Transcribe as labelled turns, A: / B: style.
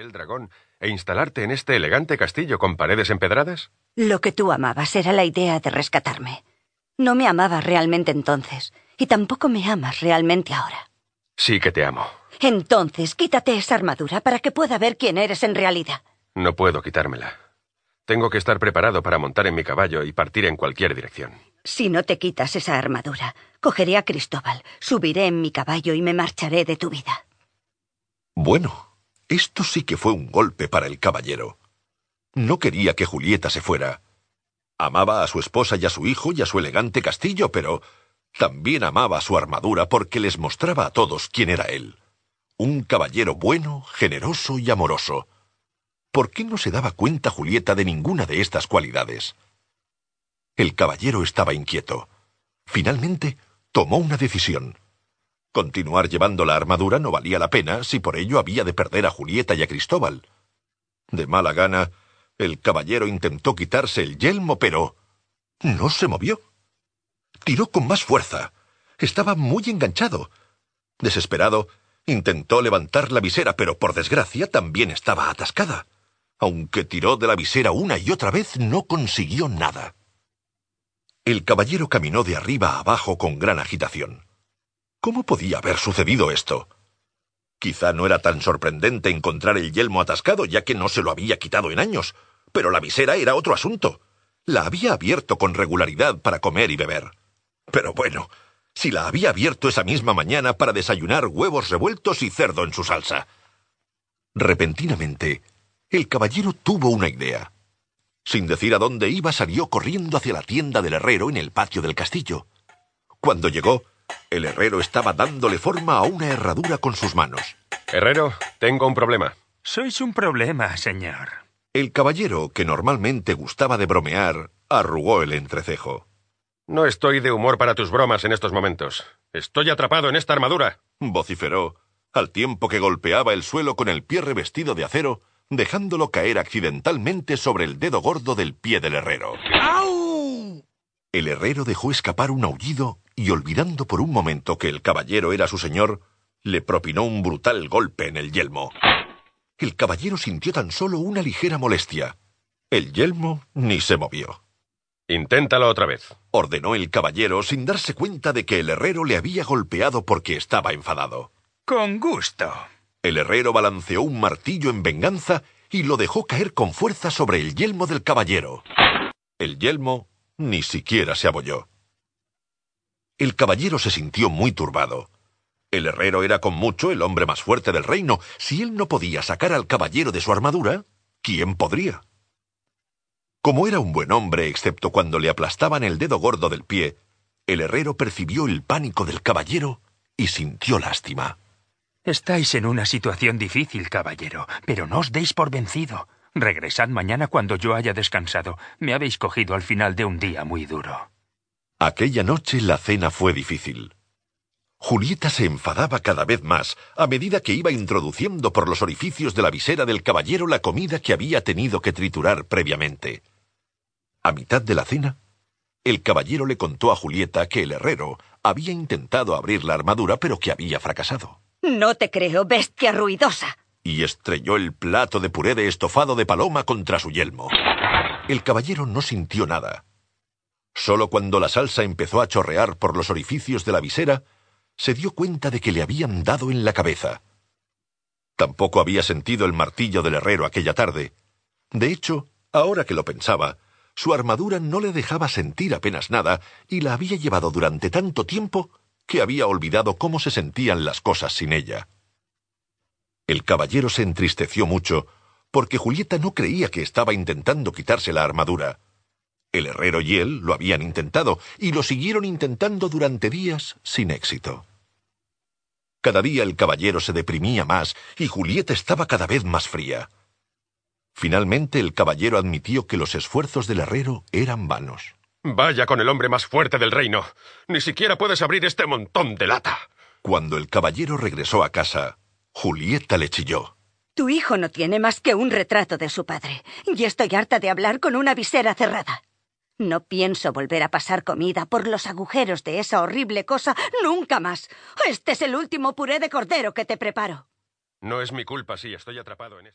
A: aquel dragón e instalarte en este elegante castillo con paredes empedradas?
B: Lo que tú amabas era la idea de rescatarme. No me amabas realmente entonces, y tampoco me amas realmente ahora.
A: Sí que te amo.
B: Entonces, quítate esa armadura para que pueda ver quién eres en realidad.
A: No puedo quitármela. Tengo que estar preparado para montar en mi caballo y partir en cualquier dirección.
B: Si no te quitas esa armadura, cogeré a Cristóbal, subiré en mi caballo y me marcharé de tu vida.
C: Bueno, esto sí que fue un golpe para el caballero. No quería que Julieta se fuera. Amaba a su esposa y a su hijo y a su elegante castillo, pero también amaba su armadura porque les mostraba a todos quién era él. Un caballero bueno, generoso y amoroso. ¿Por qué no se daba cuenta Julieta de ninguna de estas cualidades? El caballero estaba inquieto. Finalmente, tomó una decisión. Continuar llevando la armadura no valía la pena si por ello había de perder a Julieta y a Cristóbal. De mala gana, el caballero intentó quitarse el yelmo, pero... no se movió. Tiró con más fuerza. Estaba muy enganchado. Desesperado, intentó levantar la visera, pero por desgracia también estaba atascada. Aunque tiró de la visera una y otra vez, no consiguió nada. El caballero caminó de arriba a abajo con gran agitación. ¿Cómo podía haber sucedido esto? Quizá no era tan sorprendente encontrar el yelmo atascado, ya que no se lo había quitado en años, pero la visera era otro asunto. La había abierto con regularidad para comer y beber. Pero bueno, si la había abierto esa misma mañana para desayunar huevos revueltos y cerdo en su salsa. Repentinamente, el caballero tuvo una idea. Sin decir a dónde iba, salió corriendo hacia la tienda del herrero en el patio del castillo. Cuando llegó, el herrero estaba dándole forma a una herradura con sus manos.
A: Herrero, tengo un problema.
D: Sois un problema, señor.
C: El caballero, que normalmente gustaba de bromear, arrugó el entrecejo.
A: No estoy de humor para tus bromas en estos momentos. Estoy atrapado en esta armadura.
C: vociferó, al tiempo que golpeaba el suelo con el pie revestido de acero dejándolo caer accidentalmente sobre el dedo gordo del pie del herrero.
D: ¡Au!
C: El herrero dejó escapar un aullido y olvidando por un momento que el caballero era su señor, le propinó un brutal golpe en el yelmo. El caballero sintió tan solo una ligera molestia. El yelmo ni se movió.
A: Inténtalo otra vez,
C: ordenó el caballero sin darse cuenta de que el herrero le había golpeado porque estaba enfadado.
D: Con gusto.
C: El herrero balanceó un martillo en venganza y lo dejó caer con fuerza sobre el yelmo del caballero. El yelmo ni siquiera se abolló. El caballero se sintió muy turbado. El herrero era con mucho el hombre más fuerte del reino. Si él no podía sacar al caballero de su armadura, ¿quién podría? Como era un buen hombre, excepto cuando le aplastaban el dedo gordo del pie, el herrero percibió el pánico del caballero y sintió lástima.
D: Estáis en una situación difícil, caballero, pero no os deis por vencido. Regresad mañana cuando yo haya descansado. Me habéis cogido al final de un día muy duro.
C: Aquella noche la cena fue difícil. Julieta se enfadaba cada vez más a medida que iba introduciendo por los orificios de la visera del caballero la comida que había tenido que triturar previamente. A mitad de la cena, el caballero le contó a Julieta que el herrero había intentado abrir la armadura pero que había fracasado.
B: No te creo, bestia ruidosa.
C: Y estrelló el plato de puré de estofado de paloma contra su yelmo. El caballero no sintió nada. Solo cuando la salsa empezó a chorrear por los orificios de la visera, se dio cuenta de que le habían dado en la cabeza. Tampoco había sentido el martillo del herrero aquella tarde. De hecho, ahora que lo pensaba, su armadura no le dejaba sentir apenas nada y la había llevado durante tanto tiempo que había olvidado cómo se sentían las cosas sin ella. El caballero se entristeció mucho porque Julieta no creía que estaba intentando quitarse la armadura. El herrero y él lo habían intentado y lo siguieron intentando durante días sin éxito. Cada día el caballero se deprimía más y Julieta estaba cada vez más fría. Finalmente el caballero admitió que los esfuerzos del herrero eran vanos.
A: Vaya con el hombre más fuerte del reino. Ni siquiera puedes abrir este montón de lata.
C: Cuando el caballero regresó a casa, Julieta le chilló.
B: Tu hijo no tiene más que un retrato de su padre, y estoy harta de hablar con una visera cerrada. No pienso volver a pasar comida por los agujeros de esa horrible cosa nunca más. Este es el último puré de cordero que te preparo.
A: No es mi culpa si estoy atrapado en este.